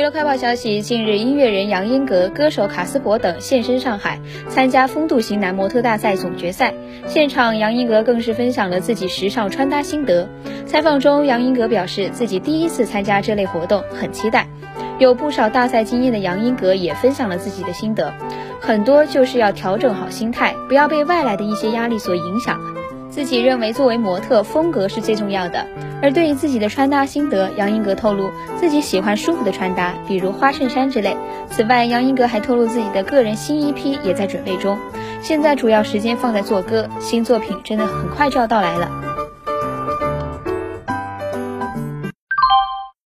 娱乐快报消息：近日，音乐人杨英格、歌手卡斯伯等现身上海，参加风度型男模特大赛总决赛。现场，杨英格更是分享了自己时尚穿搭心得。采访中，杨英格表示自己第一次参加这类活动，很期待。有不少大赛经验的杨英格也分享了自己的心得，很多就是要调整好心态，不要被外来的一些压力所影响。自己认为，作为模特，风格是最重要的。而对于自己的穿搭心得，杨英格透露自己喜欢舒服的穿搭，比如花衬衫之类。此外，杨英格还透露自己的个人新一批也在准备中，现在主要时间放在做歌，新作品真的很快就要到来了。